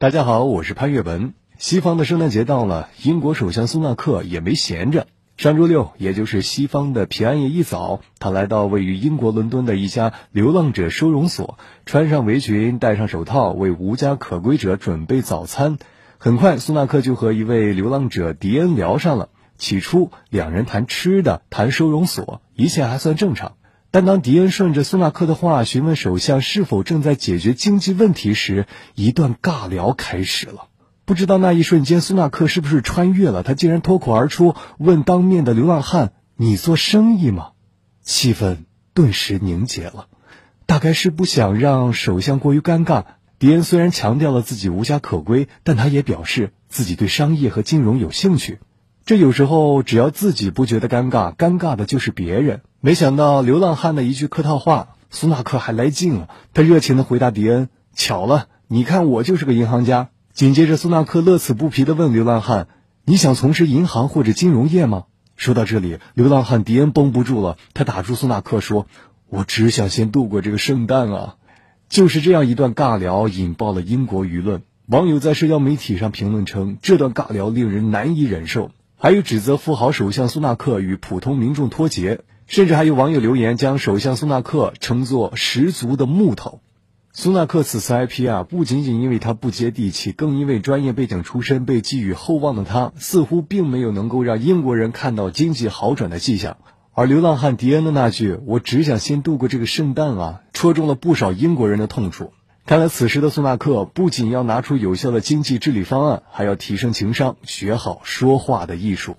大家好，我是潘越文。西方的圣诞节到了，英国首相苏纳克也没闲着。上周六，也就是西方的平安夜一早，他来到位于英国伦敦的一家流浪者收容所，穿上围裙，戴上手套，为无家可归者准备早餐。很快，苏纳克就和一位流浪者迪恩聊上了。起初，两人谈吃的，谈收容所，一切还算正常。但当迪恩顺着苏纳克的话询问首相是否正在解决经济问题时，一段尬聊开始了。不知道那一瞬间，苏纳克是不是穿越了？他竟然脱口而出问当面的流浪汉：“你做生意吗？”气氛顿时凝结了。大概是不想让首相过于尴尬，迪恩虽然强调了自己无家可归，但他也表示自己对商业和金融有兴趣。这有时候只要自己不觉得尴尬，尴尬的就是别人。没想到流浪汉的一句客套话，苏纳克还来劲了。他热情地回答迪恩：“巧了，你看我就是个银行家。”紧接着，苏纳克乐此不疲地问流浪汉：“你想从事银行或者金融业吗？”说到这里，流浪汉迪恩绷不住了，他打住苏纳克说：“我只想先度过这个圣诞啊！”就是这样一段尬聊，引爆了英国舆论。网友在社交媒体上评论称，这段尬聊令人难以忍受，还有指责富豪首相苏纳克与普通民众脱节。甚至还有网友留言将首相苏纳克称作十足的木头。苏纳克此次 IP 啊，不仅仅因为他不接地气，更因为专业背景出身被寄予厚望的他，似乎并没有能够让英国人看到经济好转的迹象。而流浪汉迪恩的那句“我只想先度过这个圣诞啊”，戳中了不少英国人的痛处。看来此时的苏纳克不仅要拿出有效的经济治理方案，还要提升情商，学好说话的艺术。